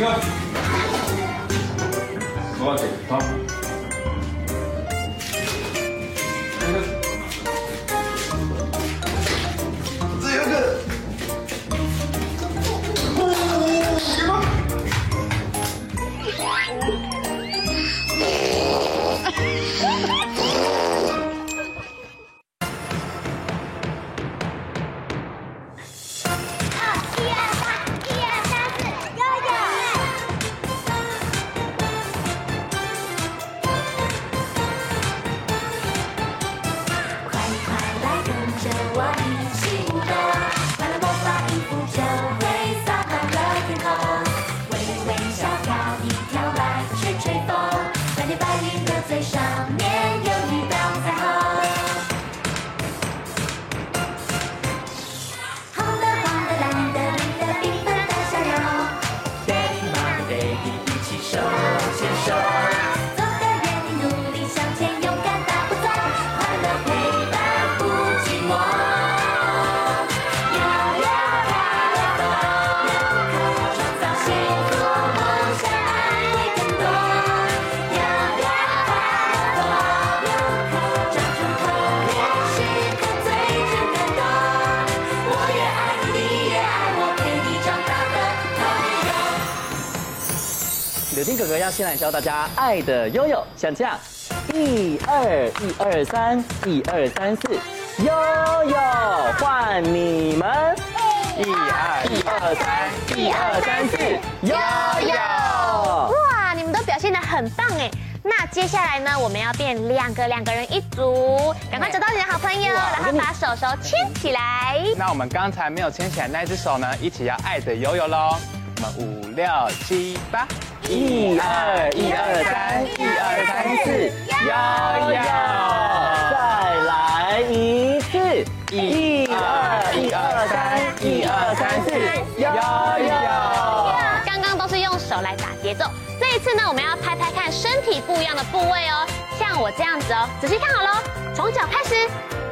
哥，我来接，走。柳丁哥哥要先来教大家爱的悠悠，像这样，一二一二三，一二三四，悠悠换你们，一二一二三，一二三四，悠悠。哇，你们都表现得很棒哎！那接下来呢，我们要变两个两个人一组，赶快找到你的好朋友，然后把手手牵起来。那我们刚才没有牵起来那只手呢，一起要爱的悠悠喽。我们五六七八，一二一二三，一二三四，悠悠。再来一次，一二一二三，一二三四，悠悠。刚刚都是用手来打节奏，这一次呢，我们要拍拍看身体不一样的部位哦，像我这样子哦，仔细看好喽，从脚开始，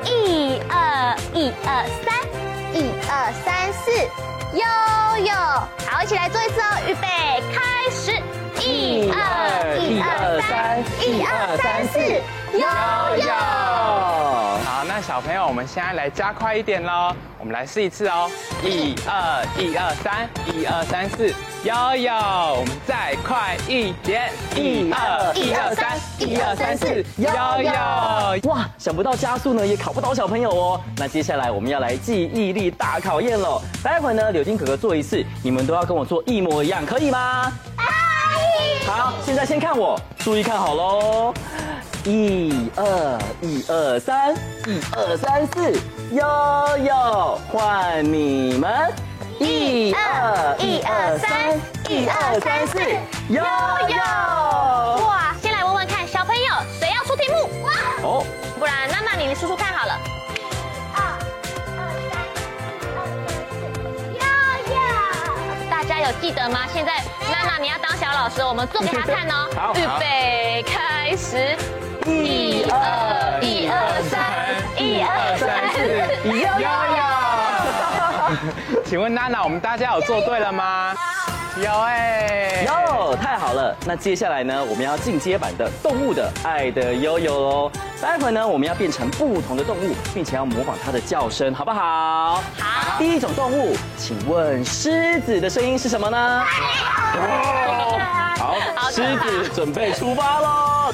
一二一二三，一二三四，悠悠，好，一起来做一次哦，预备开始，一二一二三，一二三四，悠悠。好，那小朋友，我们现在来加快一点喽，我们来试一次哦，一二一二三，一二三四，悠悠，我们再快一点，一二一二三，一二三四，悠悠。哇，想不到加速呢也考不到小朋友哦。那接下来我们要来记忆力大考验喽。待会呢，柳丁哥哥做一次，你们都要跟我做一模一样，可以吗？好，现在先看我，注意看好喽。一二一二三，一二三四，悠悠换你们。一二一二三，一二三四，悠悠。哇，先来问问看，小朋友谁要出题目？哇，哦，不然娜娜你叔叔看好了。一二二三一二三四，悠悠。大家有记得吗？现在娜娜你要当小老师，我们做给她看哦。好预备开始，一二一二三，一二三四，悠悠。请问娜娜，我们大家有做对了吗？有哎，哟，太好了！那接下来呢，我们要进阶版的动物的爱的悠悠喽。待会呢，我们要变成不同的动物，并且要模仿它的叫声，好不好？好。第一种动物，请问狮子的声音是什么呢？哦，好，狮子准备出发喽！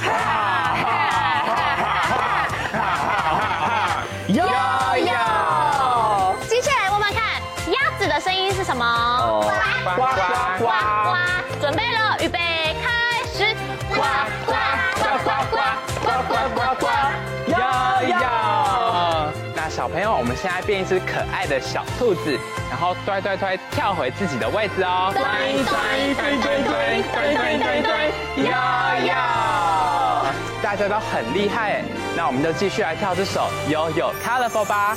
我们现在变一只可爱的小兔子，然后推推推，跳回自己的位置哦。推推推，推推推，推推推，呀呀，大家都很厉害。那我们就继续来跳这首 YOYO COLORFUL 吧。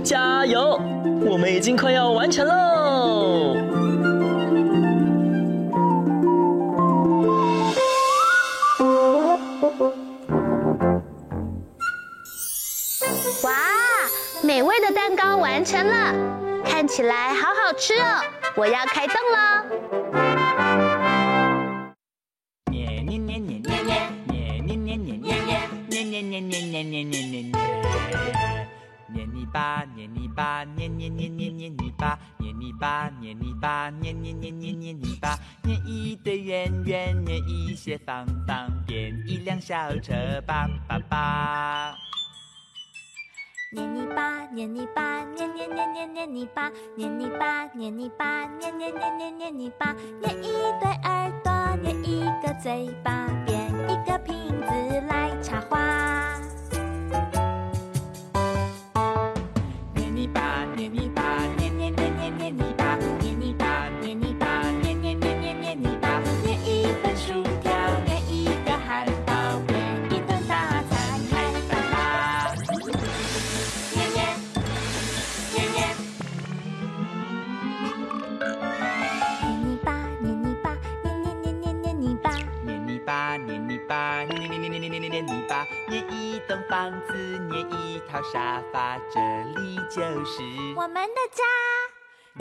加油！我们已经快要完成喽。哇，美味的蛋糕完成了，看起来好好吃哦！我要开动喽。捏捏捏捏捏捏捏捏捏捏捏捏捏捏捏捏。泥巴，捏泥巴，捏捏捏捏捏泥巴，捏泥巴，捏泥巴，捏捏捏捏捏泥巴，捏一堆圆圆，捏一些方方，变一辆小车，叭叭叭。捏泥巴，捏泥巴，捏捏捏捏捏泥巴，捏泥巴，捏泥巴，捏捏捏捏捏泥巴，捏一对耳朵，捏一个嘴巴，mi papá. 栋房子，捏一套沙发，这里就是我们的家。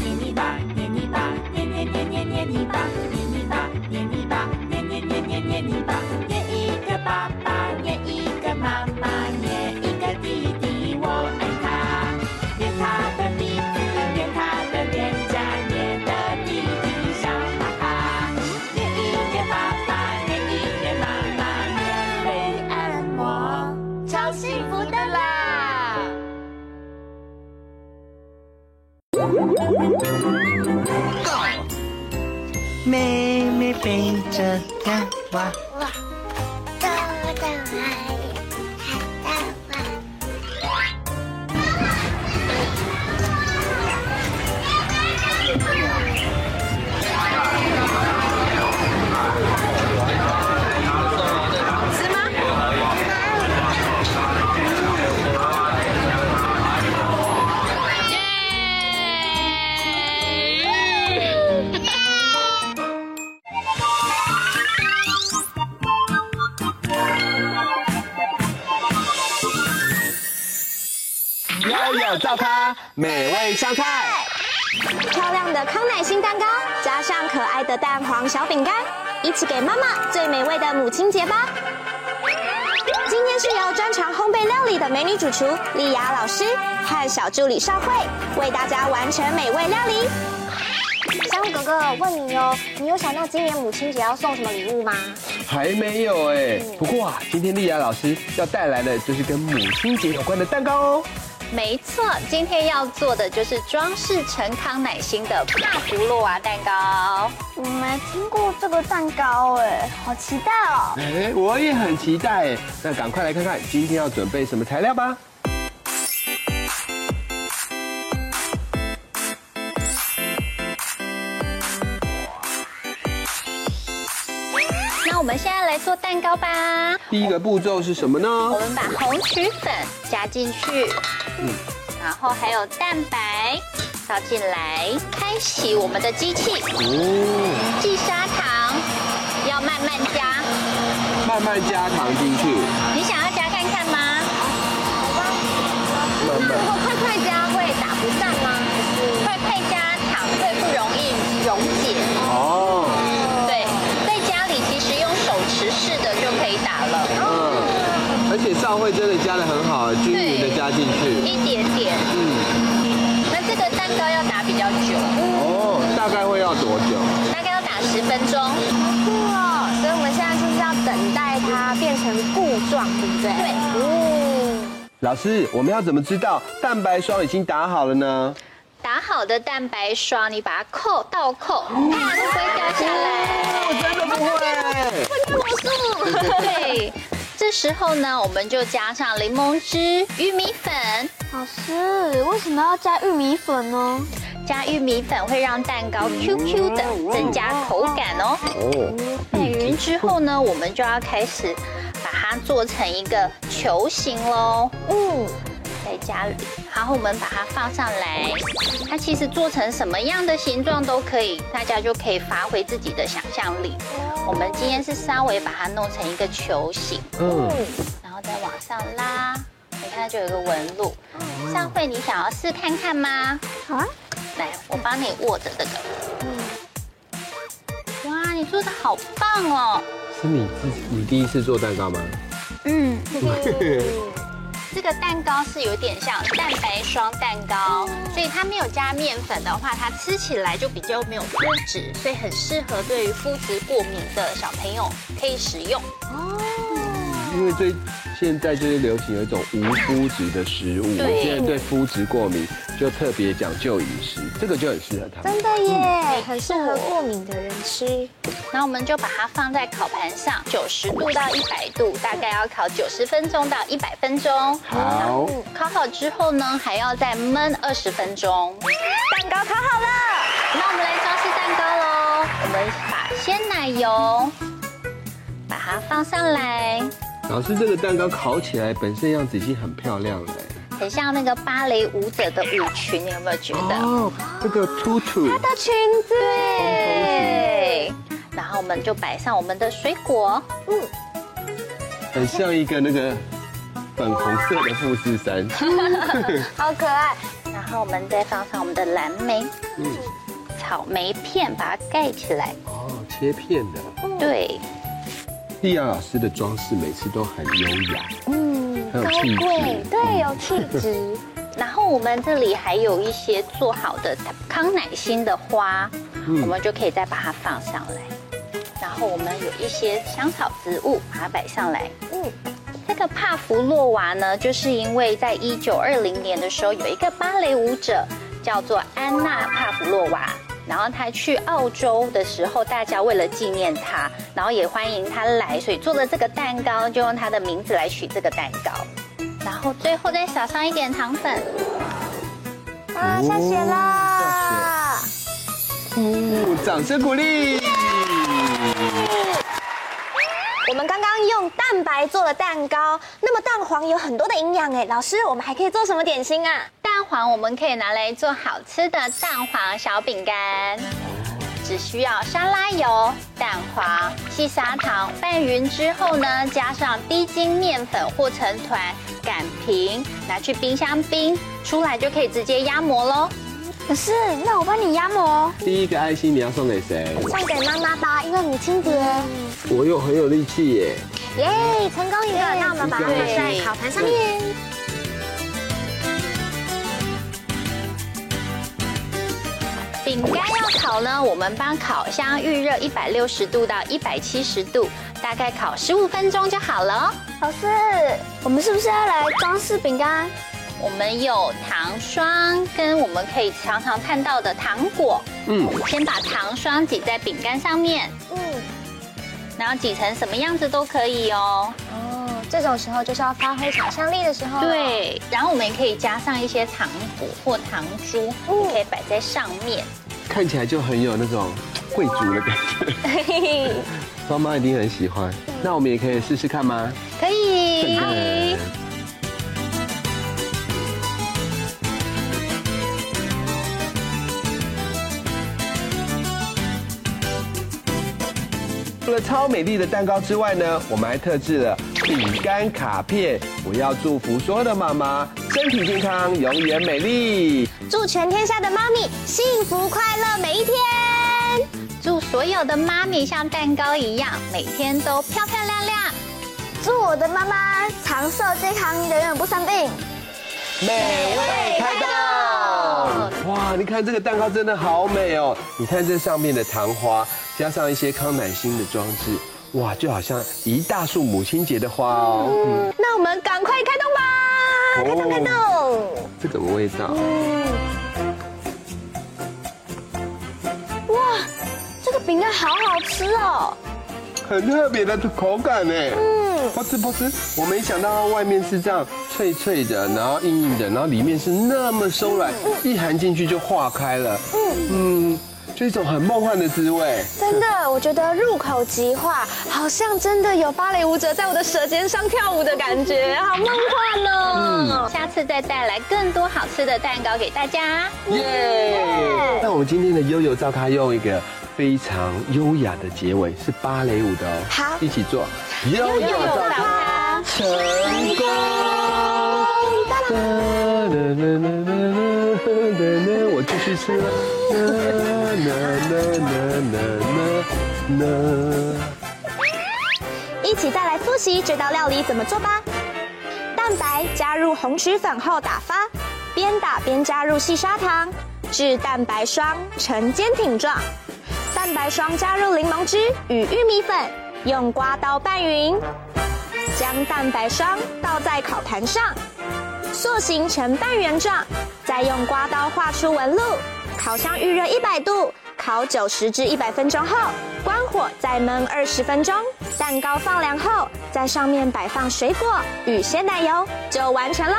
捏泥巴，捏泥巴，捏捏捏捏捏泥巴，美味香菜。漂亮的康乃馨蛋糕，加上可爱的蛋黄小饼干，一起给妈妈最美味的母亲节吧！今天是由专长烘焙料理的美女主厨丽雅老师和小助理少慧为大家完成美味料理。小虎哥哥，问你哦，你有想到今年母亲节要送什么礼物吗？还没有哎，不过啊，今天丽雅老师要带来的就是跟母亲节有关的蛋糕哦。没错，今天要做的就是装饰成康乃馨的大葫芦娃蛋糕。我没听过这个蛋糕哎，好期待哦！哎，我也很期待哎，那赶快来看看今天要准备什么材料吧。来做蛋糕吧。第一个步骤是什么呢？我们把红曲粉加进去，嗯，然后还有蛋白倒进来，开启我们的机器。哦，细砂糖要慢慢加，慢慢加糖进去，你想要且少慧真的加的很好，均匀的加进去。一点点。嗯，那这个蛋糕要打比较久，哦，大概会要多久？大概要打十分钟。哇哦！所以我们现在就是要等待它变成固状，对不对？对哦。老师，我们要怎么知道蛋白霜已经打好了呢？打好的蛋白霜，你把它扣倒扣，它不会掉下来。我真的不会。对，这时候呢，我们就加上柠檬汁、玉米粉。老师，为什么要加玉米粉呢？加玉米粉会让蛋糕 Q Q 的，增加口感哦。哦，拌匀之后呢，我们就要开始把它做成一个球形喽。嗯，在家里，然后我们把它放上来，它其实做成什么样的形状都可以，大家就可以发挥自己的想象力。我们今天是稍微把它弄成一个球形，嗯，然后再往上拉，你看就有一个纹路。上慧，你想要试看看吗？好啊。来，我帮你握着这个。哇，你做的好棒哦！是你自己你第一次做蛋糕吗？嗯，这个蛋糕是有点像蛋白霜蛋糕，所以它没有加面粉的话，它吃起来就比较没有麸质，所以很适合对于麸质过敏的小朋友可以食用。因为最现在就是流行有一种无麸质的食物，我现在对麸质过敏就特别讲究饮食，这个就很适合他们。真的耶，很适合过敏的人吃。然后我们就把它放在烤盘上，九十度到一百度，大概要烤九十分钟到一百分钟。好，烤好之后呢，还要再焖二十分钟。蛋糕烤好了，那我们来装饰蛋糕喽。我们把鲜奶油把它放上来，老师，这个蛋糕烤起来本身样子已经很漂亮了。很像那个芭蕾舞者的舞裙，你有没有觉得？哦，这个兔兔，它的裙子。对。然后我们就摆上我们的水果，嗯，很像一个那个粉红色的富士山，好可爱。然后我们再放上我们的蓝莓，嗯，草莓片把它盖起来。哦，切片的。对。丽亚老师的装饰每次都很优雅，嗯，很有气质，对，有气质。然后我们这里还有一些做好的康乃馨的花，我们就可以再把它放上来。然后我们有一些香草植物，把它摆上来。嗯，这个个帕弗洛娃呢，就是因为在一九二零年的时候，有一个芭蕾舞者叫做安娜帕弗洛娃，然后他去澳洲的时候，大家为了纪念他，然后也欢迎他来，所以做了这个蛋糕，就用他的名字来取这个蛋糕。然后最后再撒上一点糖粉。啊，下雪啦！哦，掌声鼓励。我们刚刚用蛋白做了蛋糕，那么蛋黄有很多的营养哎，老师，我们还可以做什么点心啊？我们可以拿来做好吃的蛋黄小饼干，只需要沙拉油、蛋黄、细砂糖拌匀之后呢，加上低筋面粉和成团，擀平，拿去冰箱冰，出来就可以直接压模喽。可是，那我帮你压模。第一个爱心你要送给谁？送给妈妈吧，因为母亲节。我又很有力气耶。耶，成功一个，那我们把它放在烤盘上面。饼干要烤呢，我们帮烤箱预热一百六十度到一百七十度，大概烤十五分钟就好了哦。老师，我们是不是要来装饰饼干？我们有糖霜，跟我们可以常常看到的糖果。嗯，先把糖霜挤在饼干上面。嗯，然后挤成什么样子都可以哦。哦，这种时候就是要发挥想象力的时候。对，然后我们也可以加上一些糖果或糖珠，嗯，可以摆在上面。看起来就很有那种贵族的感觉。妈妈一定很喜欢。那我们也可以试试看吗？可以。除了超美丽的蛋糕之外呢，我们还特制了饼干卡片。我要祝福所有的妈妈身体健康，永远美丽。祝全天下的妈咪幸福快乐每一天。祝所有的妈咪像蛋糕一样，每天都漂漂亮亮。祝我的妈妈长寿健康，永远不生病。美味开动！哇，你看这个蛋糕真的好美哦！你看这上面的糖花，加上一些康乃馨的装置，哇，就好像一大束母亲节的花哦。嗯，那我们赶快开动吧！开动开动！这个味道。哇，这个饼干好好吃哦！很特别的口感呢。嗯，不吃不吃，我没想到外面是这样脆脆的，然后硬硬的，然后里面是那么松软，一含进去就化开了。嗯嗯，就一种很梦幻的滋味。真的，我觉得入口即化，好像真的有芭蕾舞者在我的舌尖上跳舞的感觉，好梦幻哦。嗯，下次再带来更多好吃的蛋糕给大家。耶！那我们今天的悠悠照咖用一个。非常优雅的结尾是芭蕾舞的哦，好，一起做，悠悠照咖成功。我继续吃了。一起再来复习这道料理怎么做吧。蛋白加入红曲粉后打发，边打边加入细砂糖，至蛋白霜呈坚挺状。蛋白霜加入柠檬汁与玉米粉，用刮刀拌匀，将蛋白霜倒在烤盘上，塑形成半圆状，再用刮刀画出纹路。烤箱预热一百度，烤九十至一百分钟后，关火再焖二十分钟。蛋糕放凉后，在上面摆放水果与鲜奶油，就完成喽。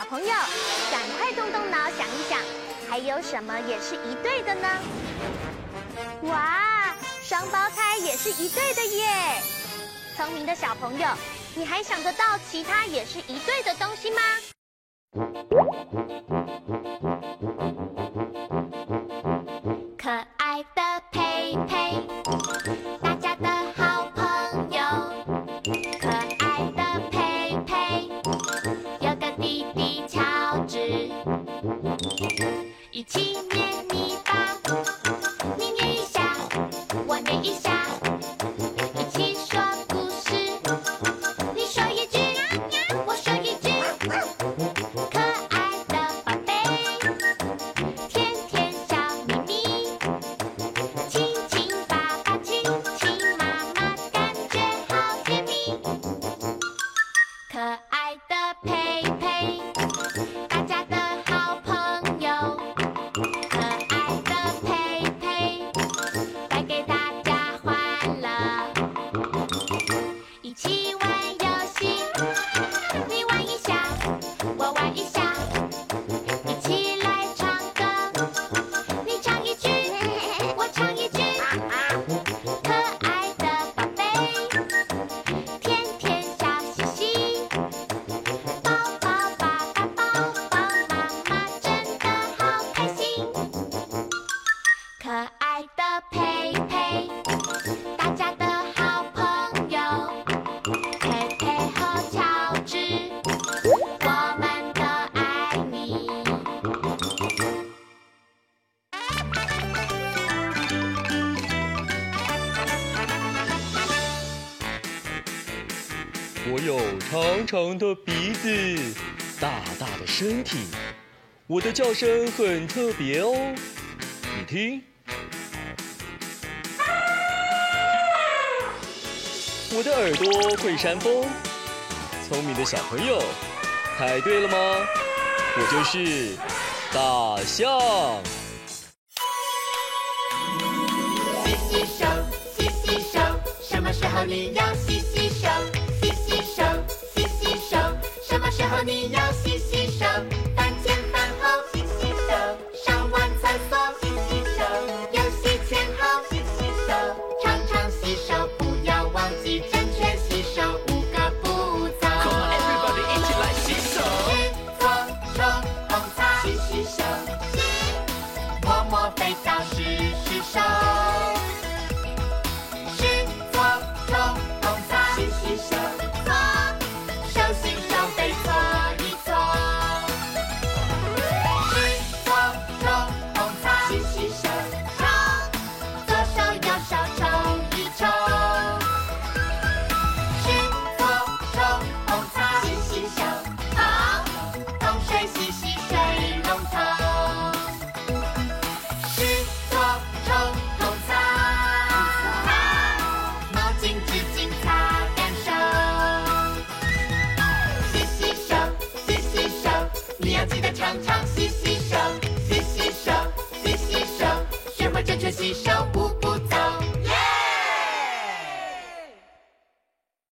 小朋友，赶快动动脑想一想，还有什么也是一对的呢？哇，双胞胎也是一对的耶！聪明的小朋友，你还想得到其他也是一对的东西吗？长的鼻子，大大的身体，我的叫声很特别哦。你听，我的耳朵会扇风。聪明的小朋友，猜对了吗？我就是大象。洗洗手，洗洗手，什么时候你要洗